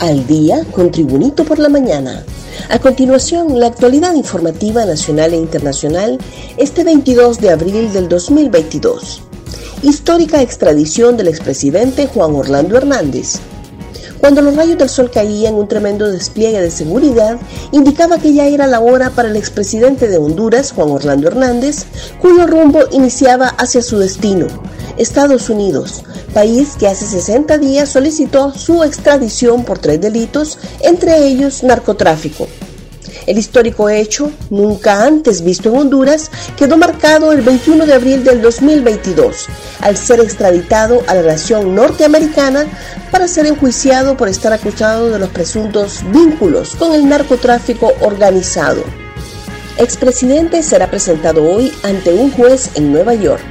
Al día con Tribunito por la mañana. A continuación, la actualidad informativa nacional e internacional este 22 de abril del 2022. Histórica extradición del expresidente Juan Orlando Hernández. Cuando los rayos del sol caían, un tremendo despliegue de seguridad indicaba que ya era la hora para el expresidente de Honduras, Juan Orlando Hernández, cuyo rumbo iniciaba hacia su destino, Estados Unidos, país que hace 60 días solicitó su extradición por tres delitos, entre ellos narcotráfico. El histórico hecho, nunca antes visto en Honduras, quedó marcado el 21 de abril del 2022, al ser extraditado a la nación norteamericana para ser enjuiciado por estar acusado de los presuntos vínculos con el narcotráfico organizado. Expresidente será presentado hoy ante un juez en Nueva York.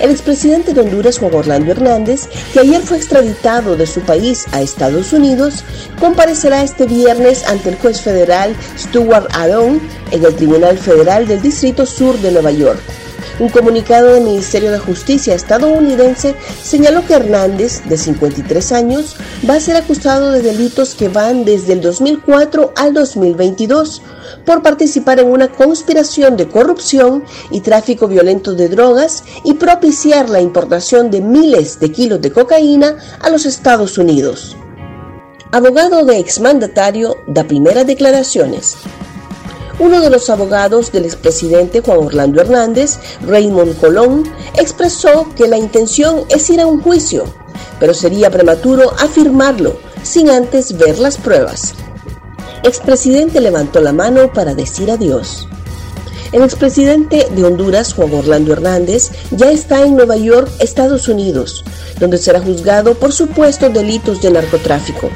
El expresidente de Honduras, Juan Orlando Hernández, que ayer fue extraditado de su país a Estados Unidos, comparecerá este viernes ante el juez federal Stuart Adon en el Tribunal Federal del Distrito Sur de Nueva York. Un comunicado del Ministerio de Justicia estadounidense señaló que Hernández, de 53 años, va a ser acusado de delitos que van desde el 2004 al 2022 por participar en una conspiración de corrupción y tráfico violento de drogas y propiciar la importación de miles de kilos de cocaína a los Estados Unidos. Abogado de exmandatario da primeras declaraciones. Uno de los abogados del expresidente Juan Orlando Hernández, Raymond Colón, expresó que la intención es ir a un juicio, pero sería prematuro afirmarlo sin antes ver las pruebas expresidente levantó la mano para decir adiós. El expresidente de Honduras, Juan Orlando Hernández, ya está en Nueva York, Estados Unidos, donde será juzgado por supuestos delitos de narcotráfico.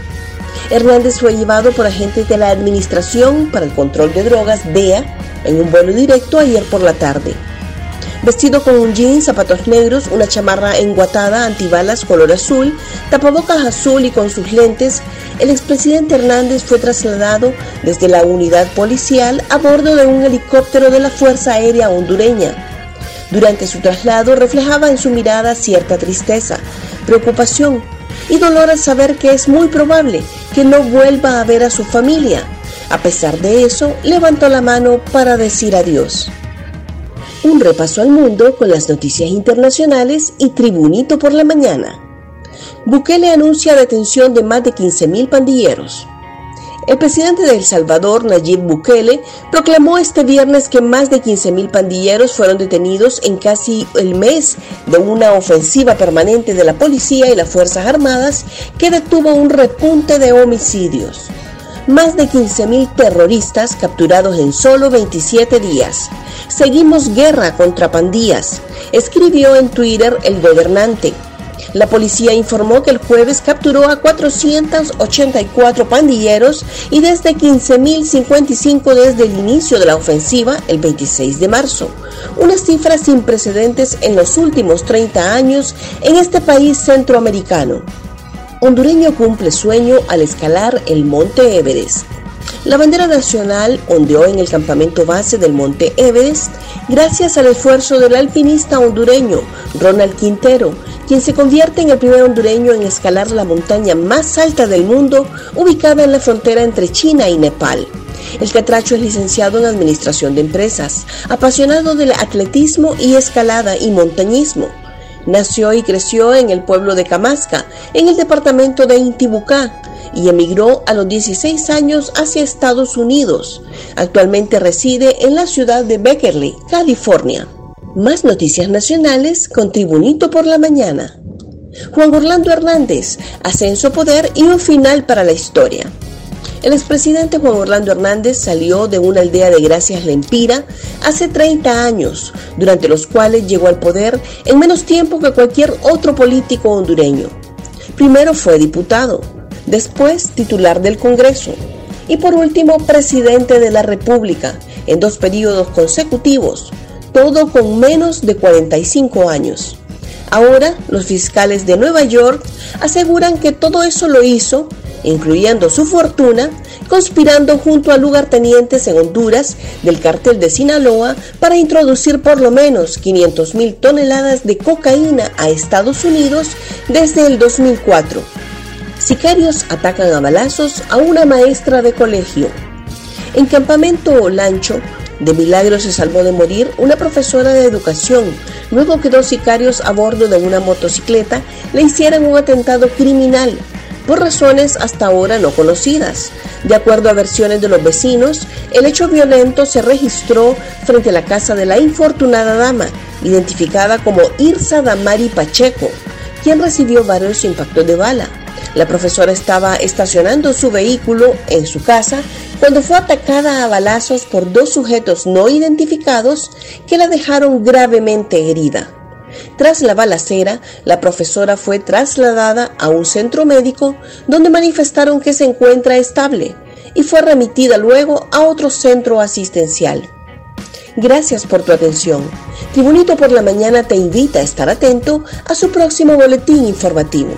Hernández fue llevado por agentes de la Administración para el Control de Drogas, DEA, en un vuelo directo ayer por la tarde. Vestido con un jean, zapatos negros, una chamarra enguatada, antibalas color azul, tapabocas azul y con sus lentes, el expresidente Hernández fue trasladado desde la unidad policial a bordo de un helicóptero de la Fuerza Aérea hondureña. Durante su traslado reflejaba en su mirada cierta tristeza, preocupación y dolor al saber que es muy probable que no vuelva a ver a su familia. A pesar de eso, levantó la mano para decir adiós. Un repaso al mundo con las noticias internacionales y Tribunito por la mañana. Bukele anuncia detención de más de 15.000 pandilleros. El presidente de El Salvador, Nayib Bukele, proclamó este viernes que más de 15.000 pandilleros fueron detenidos en casi el mes de una ofensiva permanente de la policía y las Fuerzas Armadas que detuvo un repunte de homicidios. Más de 15.000 terroristas capturados en solo 27 días. Seguimos guerra contra pandillas, escribió en Twitter el gobernante. La policía informó que el jueves capturó a 484 pandilleros y desde 15.055 desde el inicio de la ofensiva el 26 de marzo, una cifra sin precedentes en los últimos 30 años en este país centroamericano. Hondureño cumple sueño al escalar el monte Everest. La bandera nacional ondeó en el campamento base del Monte Everest gracias al esfuerzo del alpinista hondureño Ronald Quintero, quien se convierte en el primer hondureño en escalar la montaña más alta del mundo ubicada en la frontera entre China y Nepal. El catracho es licenciado en Administración de Empresas, apasionado del atletismo y escalada y montañismo. Nació y creció en el pueblo de Camasca, en el departamento de Intibucá, y emigró a los 16 años hacia Estados Unidos. Actualmente reside en la ciudad de Beckerley, California. Más noticias nacionales con Tribunito por la Mañana. Juan Orlando Hernández, ascenso poder y un final para la historia. El expresidente Juan Orlando Hernández salió de una aldea de Gracias Lempira hace 30 años, durante los cuales llegó al poder en menos tiempo que cualquier otro político hondureño. Primero fue diputado, después titular del Congreso y por último presidente de la República en dos periodos consecutivos, todo con menos de 45 años. Ahora los fiscales de Nueva York aseguran que todo eso lo hizo, incluyendo su fortuna, conspirando junto a lugartenientes en Honduras del cartel de Sinaloa para introducir por lo menos 500 mil toneladas de cocaína a Estados Unidos desde el 2004 Sicarios atacan a balazos a una maestra de colegio. En Campamento Lancho, de milagro se salvó de morir una profesora de educación, luego que dos sicarios a bordo de una motocicleta le hicieran un atentado criminal, por razones hasta ahora no conocidas. De acuerdo a versiones de los vecinos, el hecho violento se registró frente a la casa de la infortunada dama, identificada como Irsa Damari Pacheco, quien recibió varios impactos de bala. La profesora estaba estacionando su vehículo en su casa cuando fue atacada a balazos por dos sujetos no identificados que la dejaron gravemente herida. Tras la balacera, la profesora fue trasladada a un centro médico donde manifestaron que se encuentra estable y fue remitida luego a otro centro asistencial. Gracias por tu atención. Tribunito por la Mañana te invita a estar atento a su próximo boletín informativo.